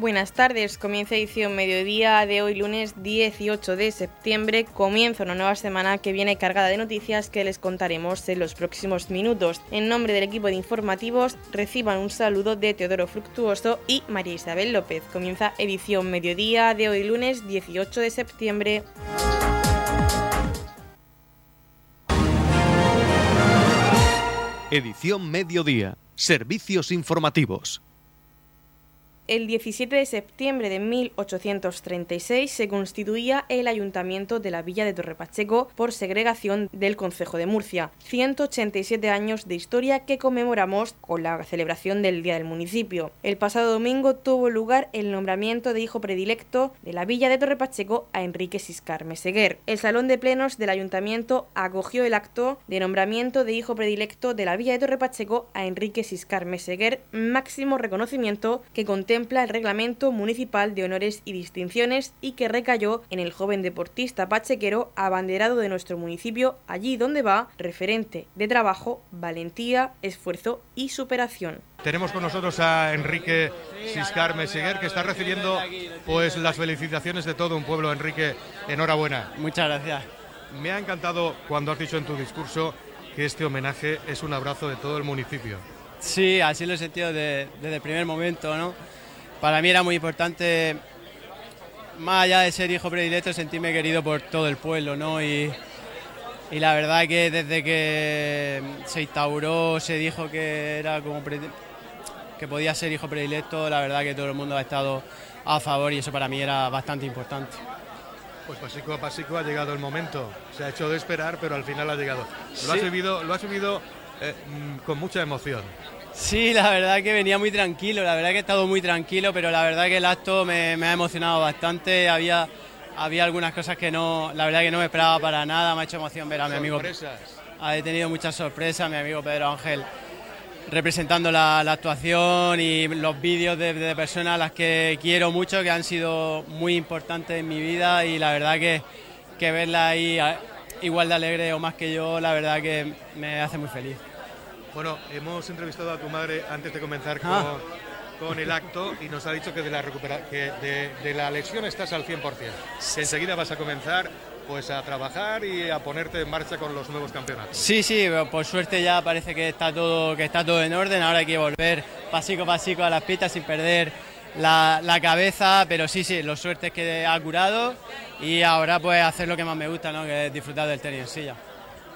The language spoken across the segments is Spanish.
Buenas tardes, comienza edición mediodía de hoy lunes 18 de septiembre. Comienza una nueva semana que viene cargada de noticias que les contaremos en los próximos minutos. En nombre del equipo de informativos, reciban un saludo de Teodoro Fructuoso y María Isabel López. Comienza edición mediodía de hoy lunes 18 de septiembre. Edición mediodía. Servicios informativos el 17 de septiembre de 1836 se constituía el Ayuntamiento de la Villa de Torrepacheco por segregación del Concejo de Murcia. 187 años de historia que conmemoramos con la celebración del Día del Municipio. El pasado domingo tuvo lugar el nombramiento de hijo predilecto de la Villa de Torrepacheco a Enrique Siscar Meseguer. El Salón de Plenos del Ayuntamiento acogió el acto de nombramiento de hijo predilecto de la Villa de Torrepacheco a Enrique Siscar Meseguer, máximo reconocimiento que contempla el reglamento municipal de honores y distinciones y que recayó en el joven deportista pachequero abanderado de nuestro municipio, allí donde va, referente de trabajo, valentía, esfuerzo y superación. Tenemos con nosotros a Enrique Siscar Meseguer, que está recibiendo pues las felicitaciones de todo un pueblo. Enrique, enhorabuena. Muchas gracias. Me ha encantado cuando has dicho en tu discurso que este homenaje es un abrazo de todo el municipio. Sí, así lo he sentido desde el primer momento, ¿no? Para mí era muy importante, más allá de ser hijo predilecto, sentirme querido por todo el pueblo, ¿no? Y, la verdad que desde que se instauró, se dijo que era como que podía ser hijo predilecto, la verdad que todo el mundo ha estado a favor y eso para mí era bastante importante. Pues pasico a pasico ha llegado el momento. Se ha hecho de esperar, pero al final ha llegado. Lo has vivido, lo has vivido eh, mm, con mucha emoción. Sí, la verdad que venía muy tranquilo, la verdad que he estado muy tranquilo, pero la verdad que el acto me, ha emocionado bastante. Había, había algunas cosas que no, la verdad que no me esperaba para nada, me ha hecho emoción ver a mi amigo. Ha tenido muchas sorpresas, mi amigo Pedro Ángel representando la, actuación y los vídeos de, personas a las que quiero mucho, que han sido muy importantes en mi vida y la verdad que, que verla ahí igual de alegre o más que yo, la verdad que me hace muy feliz. Bueno, hemos entrevistado a tu madre antes de comenzar ah. con, el acto y nos ha dicho que de la, que de, la lesión estás al 100%. Que enseguida vas a comenzar pues a trabajar y a ponerte en marcha con los nuevos campeonatos. Sí, sí, por suerte ya parece que está todo, que está todo en orden, ahora hay que volver pasico a pasico a las pistas sin perder la, la, cabeza, pero sí, sí, lo suerte es que ha curado y ahora pues hacer lo que más me gusta, ¿no? que es disfrutar del tenis en silla.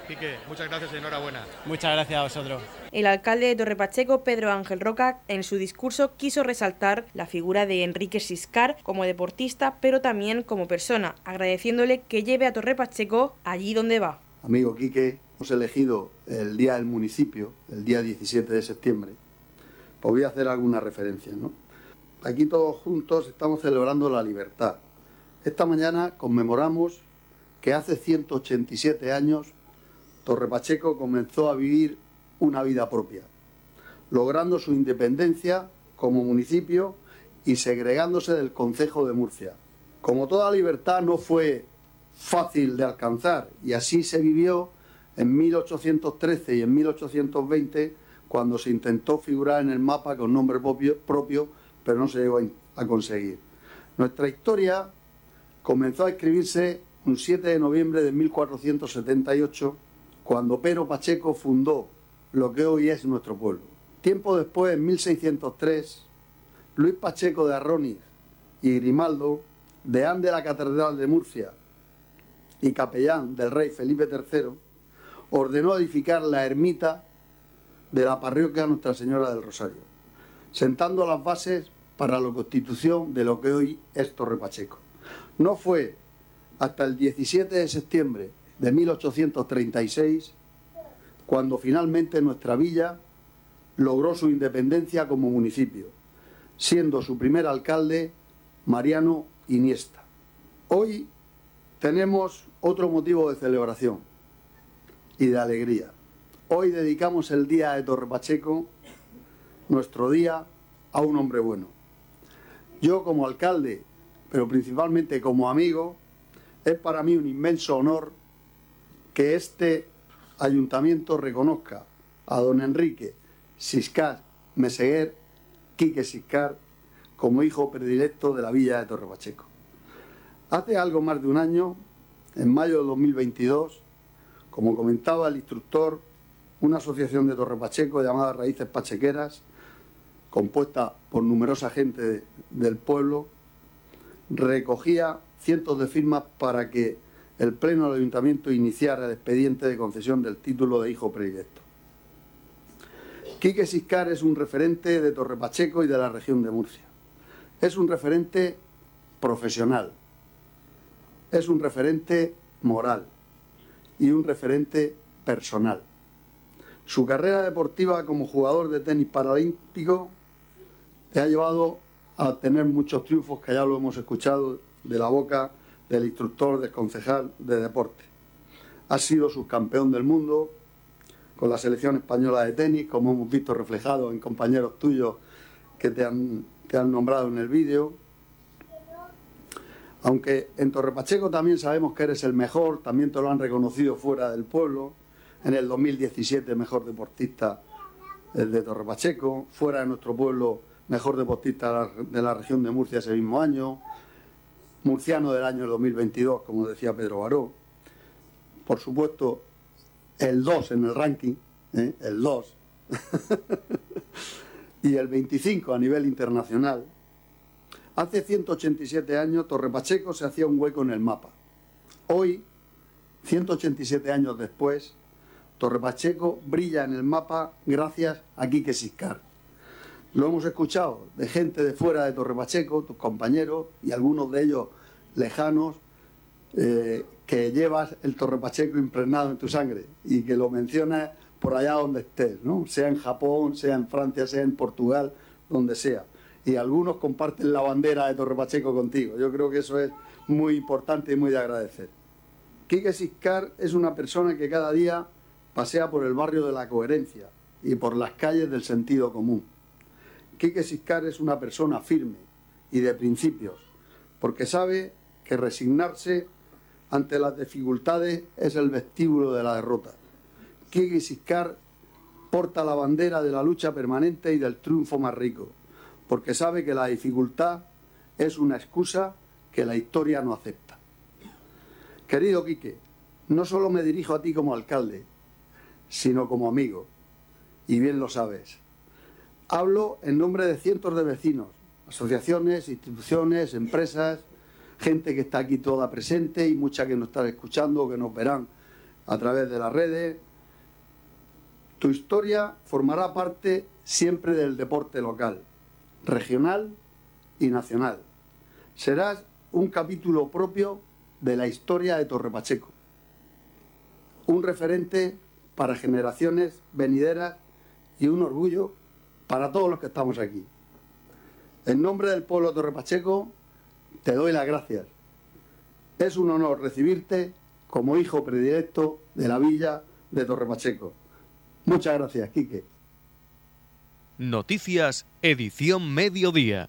Quique, muchas gracias y enhorabuena. Muchas gracias a vosotros. El alcalde de Torrepacheco, Pedro Ángel Roca, en su discurso quiso resaltar la figura de Enrique Siscar como deportista, pero también como persona, agradeciéndole que lleve a Torrepacheco allí donde va. Amigo Quique, hemos elegido el día del municipio, el día 17 de septiembre. Pues voy a hacer alguna referencia, ¿no? Aquí todos juntos estamos celebrando la libertad. Esta mañana conmemoramos que hace 187 años Torre Pacheco comenzó a vivir una vida propia, logrando su independencia como municipio y segregándose del Concejo de Murcia. Como toda libertad no fue fácil de alcanzar y así se vivió en 1813 y en 1820 cuando se intentó figurar en el mapa con nombre propio, pero no se llegó a conseguir. Nuestra historia comenzó a escribirse un 7 de noviembre de 1478 cuando Pedro Pacheco fundó lo que hoy es nuestro pueblo. Tiempo después, en 1603, Luis Pacheco de Arroniz y Grimaldo, deán de la Catedral de Murcia y capellán del rey Felipe III, ordenó edificar la ermita de la parroquia Nuestra Señora del Rosario, sentando las bases para la constitución de lo que hoy es Torre Pacheco. No fue hasta el 17 de septiembre de 1836, cuando finalmente nuestra villa logró su independencia como municipio, siendo su primer alcalde Mariano Iniesta. Hoy tenemos otro motivo de celebración y de alegría. Hoy dedicamos el día de Torre Pacheco, nuestro día, a un hombre bueno. Yo como alcalde, pero principalmente como amigo, es para mí un inmenso honor que este ayuntamiento reconozca a don Enrique Siscar Meseguer, Quique Siscar, como hijo predilecto de la villa de Torre Pacheco. Hace algo más de un año, en mayo de 2022, como comentaba el instructor, una asociación de Torre Pacheco llamada Raíces Pachequeras, compuesta por numerosa gente del pueblo, recogía cientos de firmas para que el Pleno del Ayuntamiento iniciara el expediente de concesión del título de hijo predilecto. Quique Siscar es un referente de Torre Pacheco y de la región de Murcia. Es un referente profesional, es un referente moral y un referente personal. Su carrera deportiva como jugador de tenis paralímpico le ha llevado a tener muchos triunfos que ya lo hemos escuchado de la boca del instructor, del concejal de deporte. Ha sido subcampeón del mundo con la selección española de tenis, como hemos visto reflejado en compañeros tuyos que te han, nombrado en el vídeo. Aunque en Torre Pacheco también sabemos que eres el mejor, también te lo han reconocido fuera del pueblo. En el 2017 mejor deportista de Torre Pacheco, fuera de nuestro pueblo mejor deportista de la región de Murcia ese mismo año, murciano del año 2022, como decía Pedro Baró. Por supuesto, el 2 en el ranking, ¿eh? el 2, y el 25 a nivel internacional. Hace 187 años Torre Pacheco se hacía un hueco en el mapa. Hoy, 187 años después, Torre Pacheco brilla en el mapa gracias a Quique Siscar. Lo hemos escuchado de gente de fuera de Torre Pacheco, tus compañeros y algunos de ellos lejanos, eh, que llevas el Torre Pacheco impregnado en tu sangre y que lo mencionas por allá donde estés, ¿no? sea en Japón, sea en Francia, sea en Portugal, donde sea y algunos comparten la bandera de Torre Pacheco contigo. Yo creo que eso es muy importante y muy de agradecer. Quique Siscar es una persona que cada día pasea por el barrio de la coherencia y por las calles del sentido común. Quique Siscar es una persona firme y de principios, porque sabe que resignarse ante las dificultades es el vestíbulo de la derrota. Quique Siscar porta la bandera de la lucha permanente y del triunfo más rico porque sabe que la dificultad es una excusa que la historia no acepta. Querido Quique, no solo me dirijo a ti como alcalde, sino como amigo, y bien lo sabes. Hablo en nombre de cientos de vecinos, asociaciones, instituciones, empresas, gente que está aquí toda presente y mucha que nos está escuchando, que nos verán a través de las redes. Tu historia formará parte siempre del deporte local regional y nacional. Serás un capítulo propio de la historia de Torre Pacheco, un referente para generaciones venideras y un orgullo para todos los que estamos aquí. En nombre del pueblo de Torre Pacheco, te doy las gracias. Es un honor recibirte como hijo predilecto de la villa de Torre Pacheco. Muchas gracias, Quique. Noticias, edición mediodía.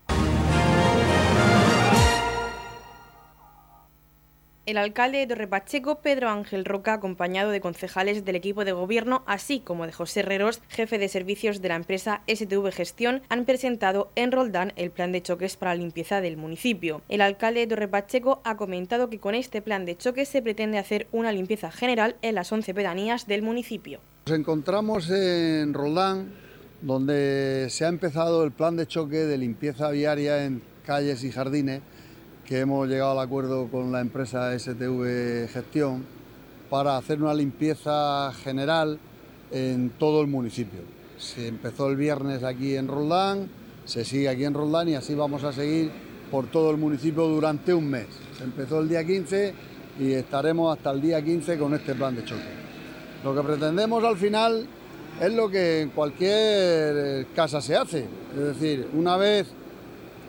El alcalde de Torrepacheco, Pedro Ángel Roca, acompañado de concejales del equipo de gobierno, así como de José Herreros, jefe de servicios de la empresa STV Gestión, han presentado en Roldán el plan de choques para la limpieza del municipio. El alcalde de Torrepacheco ha comentado que con este plan de choques se pretende hacer una limpieza general en las 11 pedanías del municipio. Nos encontramos en Roldán donde se ha empezado el plan de choque de limpieza viaria en calles y jardines, que hemos llegado al acuerdo con la empresa STV Gestión para hacer una limpieza general en todo el municipio. Se empezó el viernes aquí en Roldán, se sigue aquí en Roldán y así vamos a seguir por todo el municipio durante un mes. Se empezó el día 15 y estaremos hasta el día 15 con este plan de choque. Lo que pretendemos al final es lo que en cualquier casa se hace. Es decir, una vez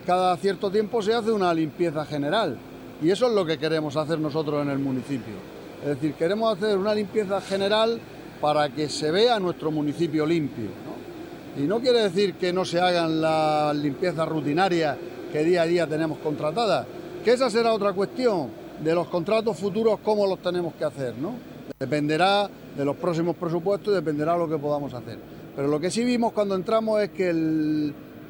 cada cierto tiempo se hace una limpieza general. Y eso es lo que queremos hacer nosotros en el municipio. Es decir, queremos hacer una limpieza general para que se vea nuestro municipio limpio. Y no quiere decir que no se hagan las limpiezas rutinarias que día a día tenemos contratadas, que esa será otra cuestión de los contratos futuros, cómo los tenemos que hacer. ¿no? Dependerá de los próximos presupuestos y dependerá de lo que podamos hacer. Pero lo que sí vimos cuando entramos es que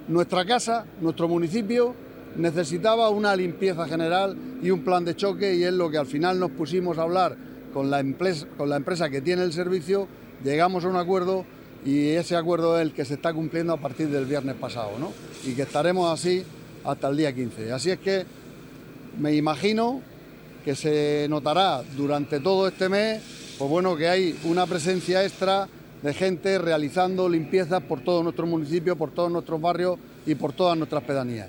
nuestra casa, nuestro municipio, necesitaba una limpieza general y un plan de choque y es lo que al final nos pusimos a hablar con la empresa, que tiene el servicio, llegamos a un acuerdo y ese acuerdo es el que se está cumpliendo a partir del viernes pasado, ¿no? Y que estaremos así hasta el día 15. Así es que me imagino que se notará durante todo este mes, pues bueno, que hay una presencia extra de gente realizando limpiezas por todo nuestro municipio, por todos nuestros barrios y por todas nuestras pedanías.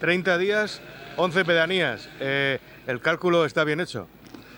30 días, 11 pedanías. Eh, ¿El cálculo está bien hecho?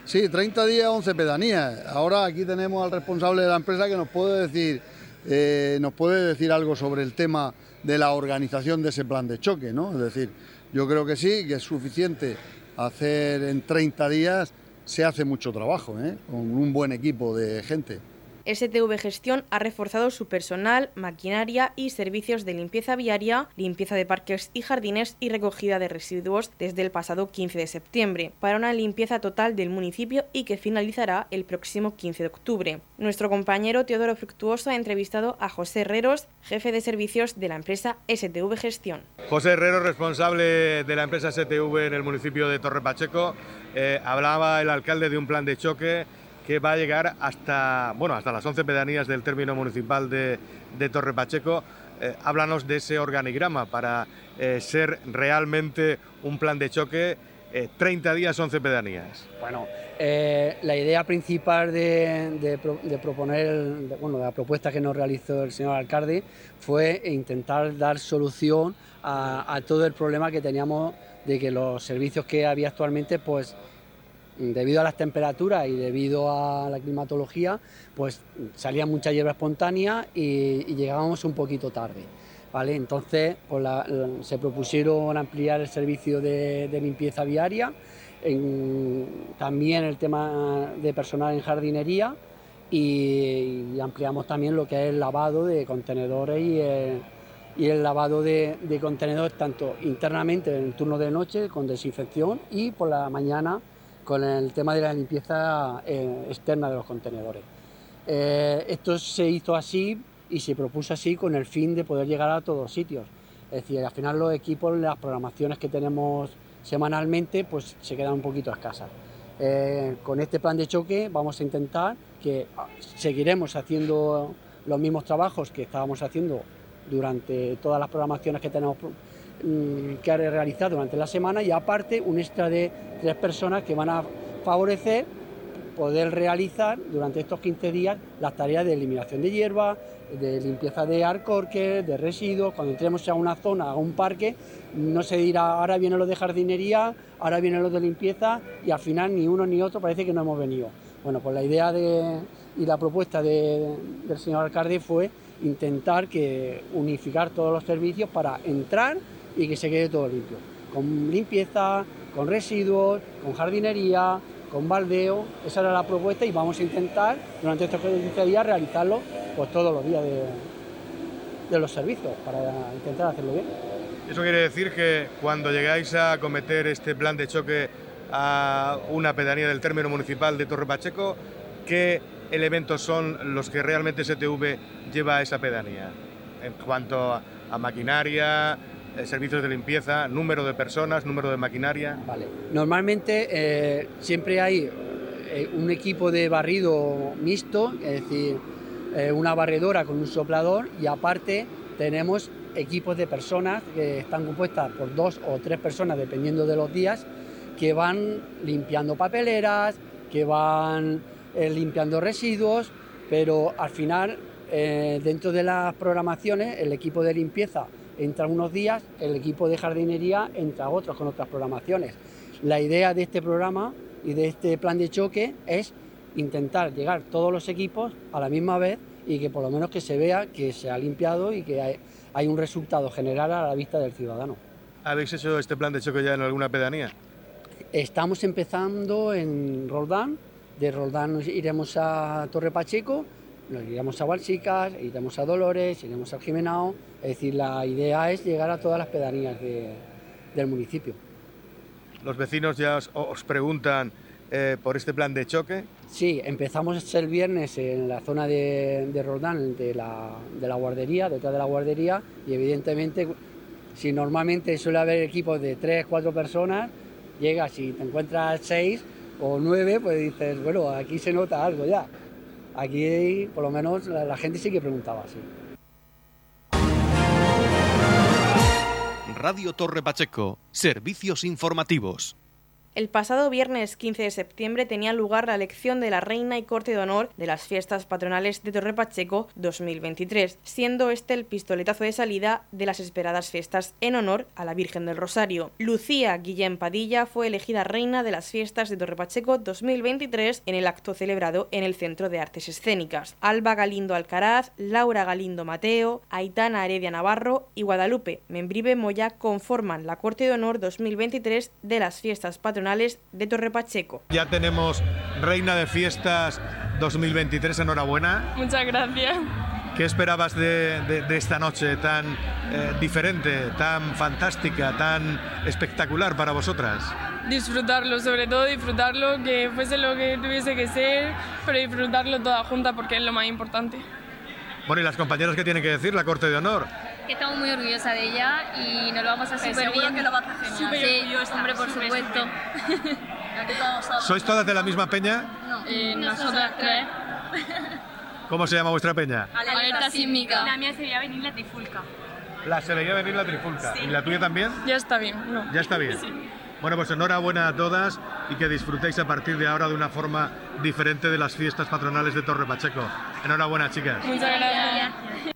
Sí, 30 días, 11 pedanías. Ahora aquí tenemos al responsable de la empresa que nos puede decir, eh, nos puede decir algo sobre el tema de la organización de ese plan de choque, ¿no? Es decir, yo creo que sí, que es suficiente hacer en 30 días, se hace mucho trabajo, ¿eh? con un buen equipo de gente. STV Gestión ha reforzado su personal, maquinaria y servicios de limpieza viaria, limpieza de parques y jardines y recogida de residuos desde el pasado 15 de septiembre, para una limpieza total del municipio y que finalizará el próximo 15 de octubre. Nuestro compañero Teodoro Fructuoso ha entrevistado a José Herreros, jefe de servicios de la empresa STV Gestión. José Herrero, responsable de la empresa STV en el municipio de Torre Pacheco. Eh, hablaba el alcalde de un plan de choque que va a llegar hasta, bueno, hasta las 11 pedanías del término municipal de, Torre Pacheco. Eh, háblanos de ese organigrama para eh, ser realmente un plan de choque 30 eh, días, 11 pedanías. Bueno, la idea principal de, proponer, bueno, la propuesta que nos realizó el señor alcalde fue intentar dar solución a todo el problema que teníamos de que los servicios que había actualmente, pues debido a las temperaturas y debido a la climatología, pues salía mucha hierba espontánea y, llegábamos un poquito tarde. ¿vale? Entonces pues se propusieron ampliar el servicio de, limpieza viaria, también el tema de personal en jardinería y, ampliamos también lo que es el lavado de contenedores y el, lavado de, de contenedores tanto internamente en el turno de noche con desinfección y por la mañana con el tema de la limpieza eh, externa de los contenedores. Eh, esto se hizo así y se propuso así con el fin de poder llegar a todos sitios. Es decir, al final los equipos, las programaciones que tenemos semanalmente, pues se quedan un poquito escasas. Eh, con este plan de choque vamos a intentar que ah, seguiremos haciendo los mismos trabajos que estábamos haciendo durante todas las programaciones que tenemos que ha realizado durante la semana y aparte un extra de tres personas que van a favorecer poder realizar durante estos 15 días las tareas de eliminación de hierba, de limpieza de arcorques, de residuos. Cuando entremos a una zona, a un parque, no se dirá ahora vienen los de jardinería, ahora vienen los de limpieza y al final ni uno ni otro parece que no hemos venido. Bueno, pues la idea de, y la propuesta del señor alcalde fue intentar que unificar todos los servicios para entrar y que se quede todo limpio. Con limpieza, con residuos, con jardinería, con baldeo, esa era la propuesta y vamos a intentar durante estos 15 días realizarlo pues, todos los días de, de los servicios para intentar hacerlo bien. Eso quiere decir que cuando llegáis a cometer este plan de choque a una pedanía del término municipal de Torre Pacheco, ¿qué elementos son los que realmente STV lleva a esa pedanía? En cuanto a maquinaria, servicios de limpieza, número de personas, número de maquinaria. Vale. Normalmente eh, siempre hay eh, un equipo de barrido mixto, es decir, una barredora con un soplador y aparte tenemos equipos de personas que están compuestas por dos o tres personas dependiendo de los días que van limpiando papeleras, que van limpiando residuos, pero al final dentro de las programaciones el equipo de limpieza entra unos días, el equipo de jardinería entra otros con otras programaciones. La idea de este programa y de este plan de choque es intentar llegar todos los equipos a la misma vez y que por lo menos que se vea que se ha limpiado y que hay, un resultado general a la vista del ciudadano. ¿Habéis hecho este plan de choque ya en alguna pedanía? Estamos empezando en Roldán, de Roldán iremos a Torre Pacheco nos iremos a Hualchicas, iremos a Dolores, iremos a Jimenao. Es decir, la idea es llegar a todas las pedanías del municipio. Los vecinos ya os, preguntan eh, por este plan de choque. Sí, empezamos el viernes en la zona de, de Roldán, de la, de la guardería, detrás de la guardería, y evidentemente, si normalmente suele haber equipos de 3, 4 personas, llegas y te encuentras 6 o 9, pues dices, bueno, aquí se nota algo ya. Aquí, por lo menos, la, gente sí que preguntaba, sí. Radio Torre Pacheco, servicios informativos. El pasado viernes 15 de septiembre tenía lugar la elección de la Reina y Corte de Honor de las Fiestas Patronales de Torre Pacheco 2023, siendo este el pistoletazo de salida de las esperadas fiestas en honor a la Virgen del Rosario. Lucía Guillén Padilla fue elegida Reina de las Fiestas de Torre Pacheco 2023 en el acto celebrado en el Centro de Artes Escénicas. Alba Galindo Alcaraz, Laura Galindo Mateo, Aitana Heredia Navarro y Guadalupe Membrive Moya conforman la Corte de Honor 2023 de las Fiestas Patronales de Torre Pacheco. Ya tenemos Reina de Fiestas 2023, enhorabuena. Muchas gracias. ¿Qué esperabas de, de, de esta noche tan eh, diferente, tan fantástica, tan espectacular para vosotras? Disfrutarlo, sobre todo disfrutarlo, que fuese lo que tuviese que ser, pero disfrutarlo toda junta porque es lo más importante. Bueno, ¿y las compañeras qué tienen que decir, la Corte de Honor? Que estamos muy orgullosa de ella y nos lo vamos a hacer súper bien. que lo va a hacer. Súper sí, orgullosa, hombre, por súper, supuesto. ¿Sois todas de la misma peña? No, Eh, nosotras tres. ¿Cómo se llama vuestra peña? Alerta sísmica. La mía sería venir la trifulca. La se veía venir la trifulca. ¿Y la tuya también? Ya está bien, ¿no? Ya está bien. Bueno, pues enhorabuena a todas y que disfrutéis a partir de ahora de una forma diferente de las fiestas patronales de Torre Pacheco. Enhorabuena, chicas. Muchas gracias.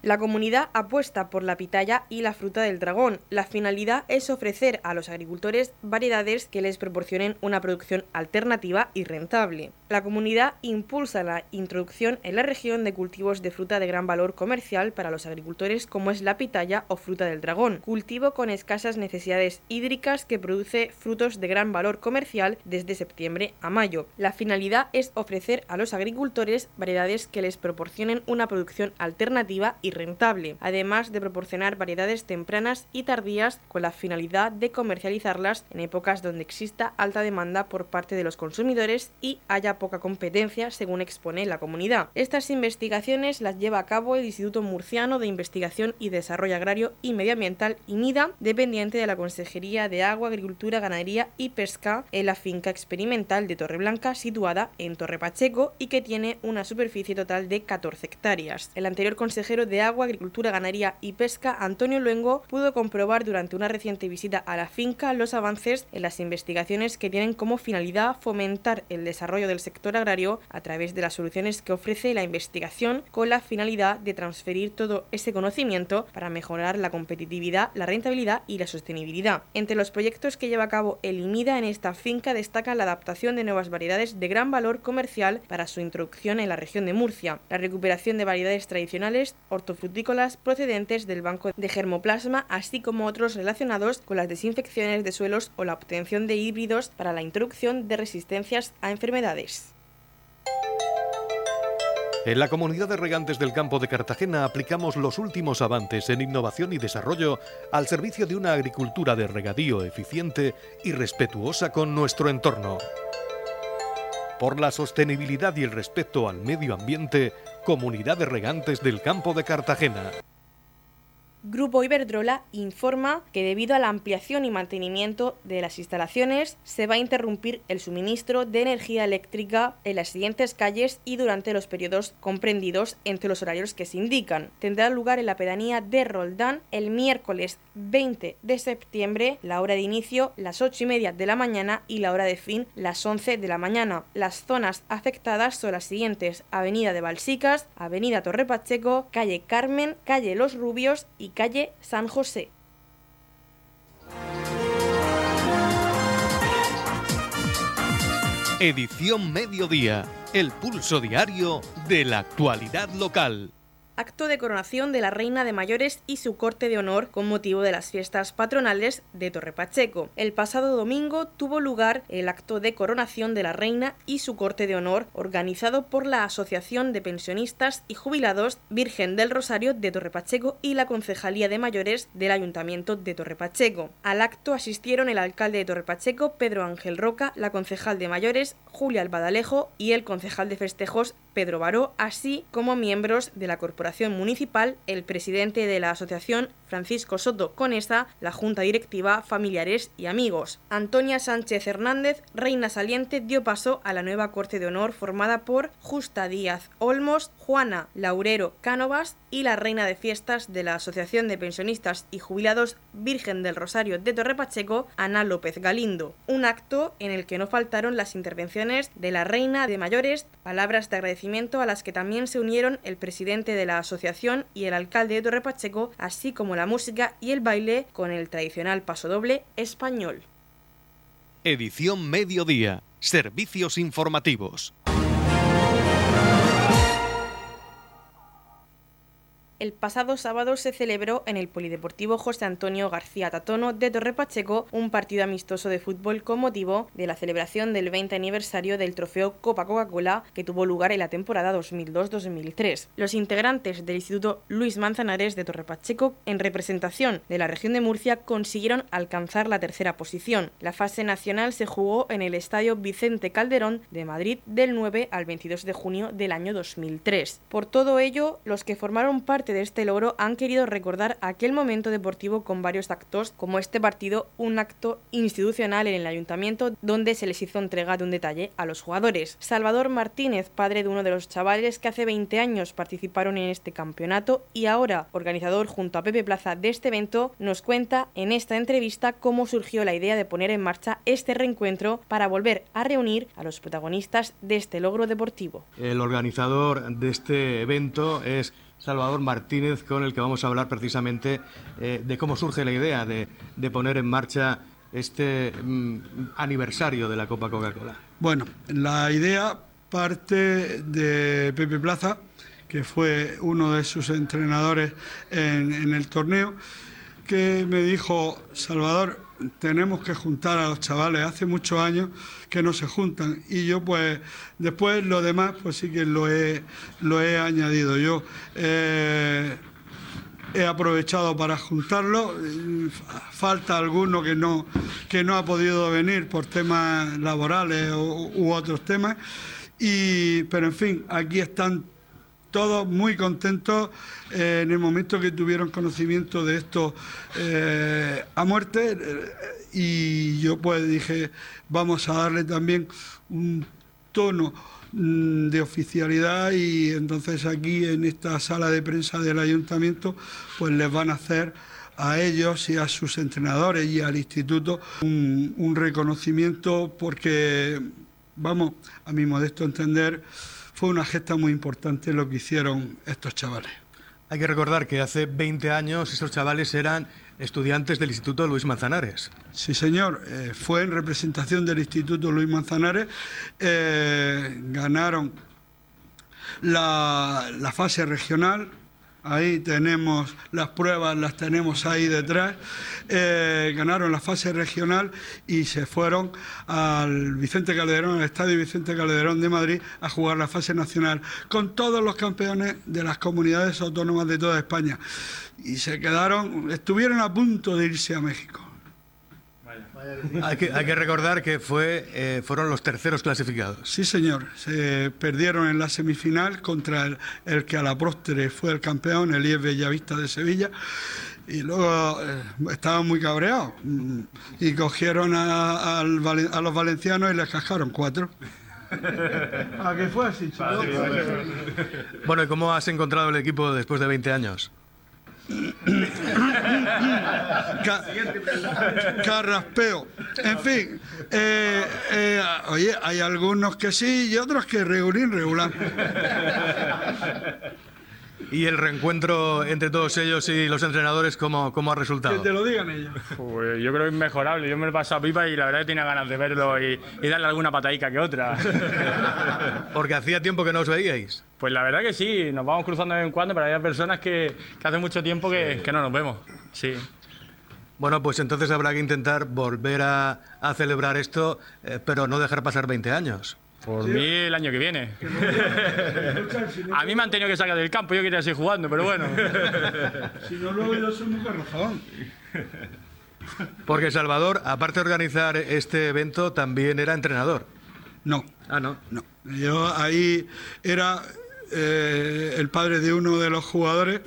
La comunidad apuesta por la pitaya y la fruta del dragón. La finalidad es ofrecer a los agricultores variedades que les proporcionen una producción alternativa y rentable. La comunidad impulsa la introducción en la región de cultivos de fruta de gran valor comercial para los agricultores como es la pitaya o fruta del dragón, cultivo con escasas necesidades hídricas que produce frutos de gran valor comercial desde septiembre a mayo. La finalidad es ofrecer a los agricultores variedades que les proporcionen una producción alternativa y rentable, además de proporcionar variedades tempranas y tardías con la finalidad de comercializarlas en épocas donde exista alta demanda por parte de los consumidores y haya poca competencia, según expone la comunidad. Estas investigaciones las lleva a cabo el Instituto Murciano de Investigación y Desarrollo Agrario y Medioambiental INIDA, dependiente de la Consejería de Agua, Agricultura, Ganadería y Pesca en la finca experimental de Torreblanca, situada en Torre Pacheco y que tiene una superficie total de 14 hectáreas. El anterior consejero de Agua, Agricultura, Ganadería y Pesca, Antonio Luengo, pudo comprobar durante una reciente visita a la finca los avances en las investigaciones que tienen como finalidad fomentar el desarrollo del sector agrario a través de las soluciones que ofrece la investigación con la finalidad de transferir todo ese conocimiento para mejorar la competitividad, la rentabilidad y la sostenibilidad. Entre los proyectos que lleva a cabo el IMIDA en esta finca destaca la adaptación de nuevas variedades de gran valor comercial para su introducción en la región de Murcia, la recuperación de variedades tradicionales hortofrutícolas procedentes del banco de germoplasma, así como otros relacionados con las desinfecciones de suelos o la obtención de híbridos para la introducción de resistencias a enfermedades. En la comunidad de regantes del campo de Cartagena aplicamos los últimos avances en innovación y desarrollo al servicio de una agricultura de regadío eficiente y respetuosa con nuestro entorno. Por la sostenibilidad y el respeto al medio ambiente, Comunidad de Regantes del Campo de Cartagena. Grupo Iberdrola informa que debido a la ampliación y mantenimiento de las instalaciones se va a interrumpir el suministro de energía eléctrica en las siguientes calles y durante los periodos comprendidos entre los horarios que se indican. Tendrá lugar en la pedanía de Roldán el miércoles 20 de septiembre, la hora de inicio las 8 y media de la mañana y la hora de fin las 11 de la mañana. Las zonas afectadas son las siguientes: Avenida de Balsicas, Avenida Torre Pacheco, Calle Carmen, Calle Los Rubios y calle San José. Edición Mediodía, el pulso diario de la actualidad local acto de coronación de la Reina de Mayores y su corte de honor con motivo de las fiestas patronales de Torre Pacheco. El pasado domingo tuvo lugar el acto de coronación de la Reina y su corte de honor organizado por la Asociación de Pensionistas y Jubilados Virgen del Rosario de Torre Pacheco y la Concejalía de Mayores del Ayuntamiento de Torre Pacheco. Al acto asistieron el alcalde de Torre Pacheco, Pedro Ángel Roca, la concejal de Mayores, Julia Albadalejo y el concejal de festejos, Pedro Baró, así como miembros de la Corporación Municipal, el presidente de la Asociación, Francisco Soto Conesa, la Junta Directiva, familiares y amigos. Antonia Sánchez Hernández, reina saliente, dio paso a la nueva Corte de Honor formada por Justa Díaz Olmos, Juana Laurero Cánovas y la reina de fiestas de la Asociación de Pensionistas y Jubilados Virgen del Rosario de Torre Pacheco, Ana López Galindo. Un acto en el que no faltaron las intervenciones de la reina de mayores, palabras de agradecimiento a las que también se unieron el presidente de la asociación y el alcalde de Torre Pacheco, así como la música y el baile con el tradicional pasodoble español. Edición Mediodía. Servicios informativos. El pasado sábado se celebró en el Polideportivo José Antonio García Tatono de Torre Pacheco un partido amistoso de fútbol con motivo de la celebración del 20 aniversario del trofeo Copa Coca-Cola que tuvo lugar en la temporada 2002-2003. Los integrantes del Instituto Luis Manzanares de Torre Pacheco, en representación de la región de Murcia, consiguieron alcanzar la tercera posición. La fase nacional se jugó en el Estadio Vicente Calderón de Madrid del 9 al 22 de junio del año 2003. Por todo ello, los que formaron parte de este logro han querido recordar aquel momento deportivo con varios actos, como este partido, un acto institucional en el ayuntamiento donde se les hizo entrega de un detalle a los jugadores. Salvador Martínez, padre de uno de los chavales que hace 20 años participaron en este campeonato y ahora organizador junto a Pepe Plaza de este evento, nos cuenta en esta entrevista cómo surgió la idea de poner en marcha este reencuentro para volver a reunir a los protagonistas de este logro deportivo. El organizador de este evento es Salvador Martínez, con el que vamos a hablar precisamente eh, de cómo surge la idea de, poner en marcha este mm, aniversario de la Copa Coca-Cola. Bueno, la idea parte de Pepe Plaza, que fue uno de sus entrenadores en el torneo, que me dijo, Salvador, tenemos que juntar a los chavales. Hace muchos años que no se juntan y yo pues después lo demás pues sí que lo he, lo he añadido. Yo eh, he aprovechado para juntarlo. Falta alguno que no, que no ha podido venir por temas laborales u, otros temas. Y, pero en fin, aquí están todos muy contentos eh, en el momento que tuvieron conocimiento de esto eh, a muerte eh, y yo pues dije vamos a darle también un tono mm, de oficialidad y entonces aquí en esta sala de prensa del ayuntamiento pues les van a hacer a ellos y a sus entrenadores y al instituto un, un reconocimiento porque vamos a mi modesto entender fue una gesta muy importante lo que hicieron estos chavales. Hay que recordar que hace 20 años estos chavales eran estudiantes del Instituto Luis Manzanares. Sí, señor. Eh, fue en representación del Instituto Luis Manzanares. Eh, ganaron la, la fase regional Ahí tenemos las pruebas, las tenemos ahí detrás. Eh, ganaron la fase regional y se fueron al Vicente Calderón, al Estadio Vicente Calderón de Madrid, a jugar la fase nacional con todos los campeones de las comunidades autónomas de toda España. Y se quedaron, estuvieron a punto de irse a México. Hay que, hay que, recordar que fue, eh, fueron los terceros clasificados. Sí, señor. Se perdieron en la semifinal contra el, que a la próstere fue el campeón, el IEF Bellavista de Sevilla. Y luego eh, estaban muy cabreados. Mm, y cogieron a, los valencianos y les cascaron cuatro. ¿A qué fue así, Bueno, ¿y cómo has encontrado el equipo después de 20 años? Carraspeo. En fin, eh, eh, oye, hay algunos que sí y otros que regulín regular. ¿Y el reencuentro entre todos ellos y los entrenadores, cómo, cómo ha resultado? Que te lo digan ellos. Pues yo creo que es mejorable. Yo me lo he pasado pipa y la verdad que tenía ganas de verlo y, y darle alguna patadica que otra. Porque hacía tiempo que no os veíais. Pues la verdad que sí, nos vamos cruzando de vez en cuando, pero hay personas que, que hace mucho tiempo que, que no nos vemos. Sí. Bueno, pues entonces habrá que intentar volver a, a celebrar esto, eh, pero no dejar pasar 20 años. Por mí el año que viene. a mí me han tenido que sacar del campo, yo quería seguir jugando, pero bueno. si no, luego yo soy muy razón. Porque Salvador, aparte de organizar este evento, también era entrenador. No. Ah, no. No. Yo ahí era eh, el padre de uno de los jugadores.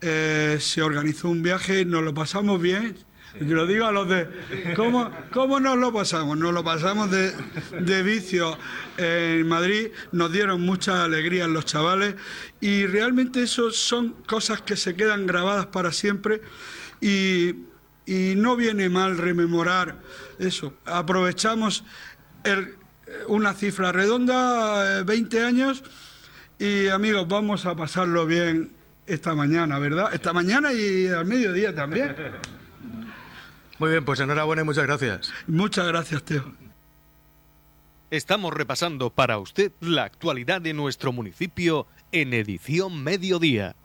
Eh, se organizó un viaje, nos lo pasamos bien. Y lo digo a los de. ¿Cómo, cómo nos lo pasamos? Nos lo pasamos de, de vicio en Madrid, nos dieron mucha alegría los chavales y realmente eso son cosas que se quedan grabadas para siempre y, no viene mal rememorar eso. Aprovechamos una cifra redonda, 20 años, y amigos, vamos a pasarlo bien esta mañana, ¿verdad? Esta mañana y al mediodía también. Muy bien, pues enhorabuena y muchas gracias. Muchas gracias, Teo. Estamos repasando para usted la actualidad de nuestro municipio en edición mediodía.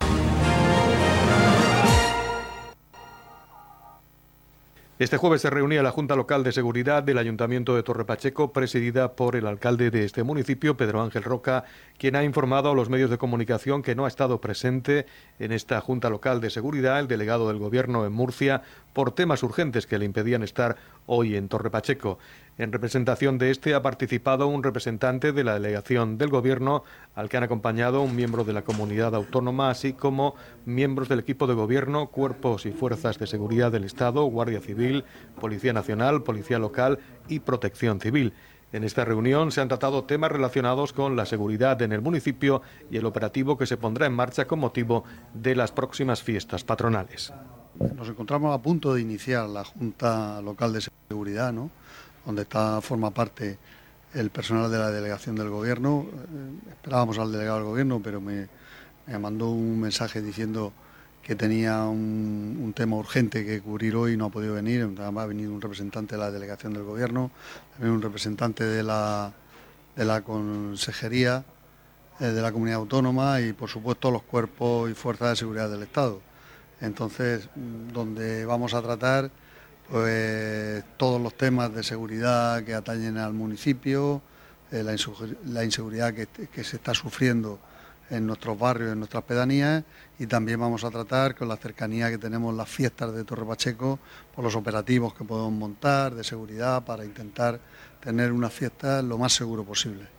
Este jueves se reunía la Junta Local de Seguridad del Ayuntamiento de Torrepacheco, presidida por el alcalde de este municipio, Pedro Ángel Roca, quien ha informado a los medios de comunicación que no ha estado presente en esta Junta Local de Seguridad el delegado del Gobierno en Murcia por temas urgentes que le impedían estar hoy en Torrepacheco. En representación de este ha participado un representante de la delegación del Gobierno, al que han acompañado un miembro de la comunidad autónoma, así como miembros del equipo de Gobierno, cuerpos y fuerzas de seguridad del Estado, Guardia Civil, Policía Nacional, Policía Local y Protección Civil. En esta reunión se han tratado temas relacionados con la seguridad en el municipio y el operativo que se pondrá en marcha con motivo de las próximas fiestas patronales. Nos encontramos a punto de iniciar la Junta Local de Seguridad, ¿no? Donde está, forma parte el personal de la delegación del gobierno. Eh, esperábamos al delegado del gobierno, pero me, me mandó un mensaje diciendo que tenía un, tema urgente que cubrir hoy y no ha podido venir. Además ha venido un representante de la delegación del gobierno, también un representante de la, de la consejería eh, de la comunidad autónoma y por supuesto los cuerpos y fuerzas de seguridad del Estado. Entonces, donde vamos a tratar pues todos los temas de seguridad que atañen al municipio, eh, la, la, inseguridad que, que, se está sufriendo en nuestros barrios, en nuestras pedanías y también vamos a tratar con la cercanía que tenemos las fiestas de Torre Pacheco, por los operativos que podemos montar de seguridad para intentar tener una fiesta lo más seguro posible.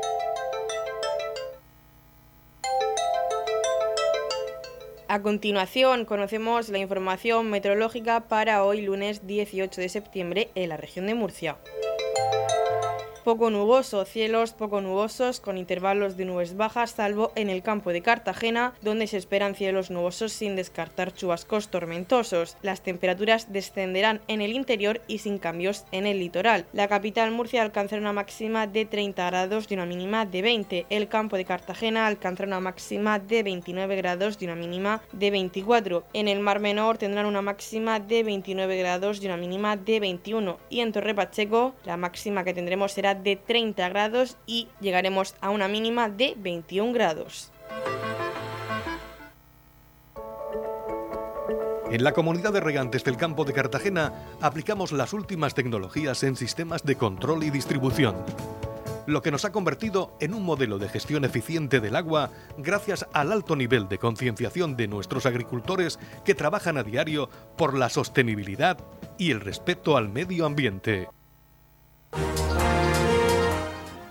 A continuación, conocemos la información meteorológica para hoy lunes 18 de septiembre en la región de Murcia. Poco nuboso, cielos poco nubosos con intervalos de nubes bajas, salvo en el campo de Cartagena, donde se esperan cielos nubosos sin descartar chubascos tormentosos. Las temperaturas descenderán en el interior y sin cambios en el litoral. La capital Murcia alcanzará una máxima de 30 grados y una mínima de 20. El campo de Cartagena alcanzará una máxima de 29 grados y una mínima de 24. En el Mar Menor tendrán una máxima de 29 grados y una mínima de 21. Y en Torre Pacheco la máxima que tendremos será de 30 grados y llegaremos a una mínima de 21 grados. En la comunidad de regantes del campo de Cartagena aplicamos las últimas tecnologías en sistemas de control y distribución, lo que nos ha convertido en un modelo de gestión eficiente del agua gracias al alto nivel de concienciación de nuestros agricultores que trabajan a diario por la sostenibilidad y el respeto al medio ambiente.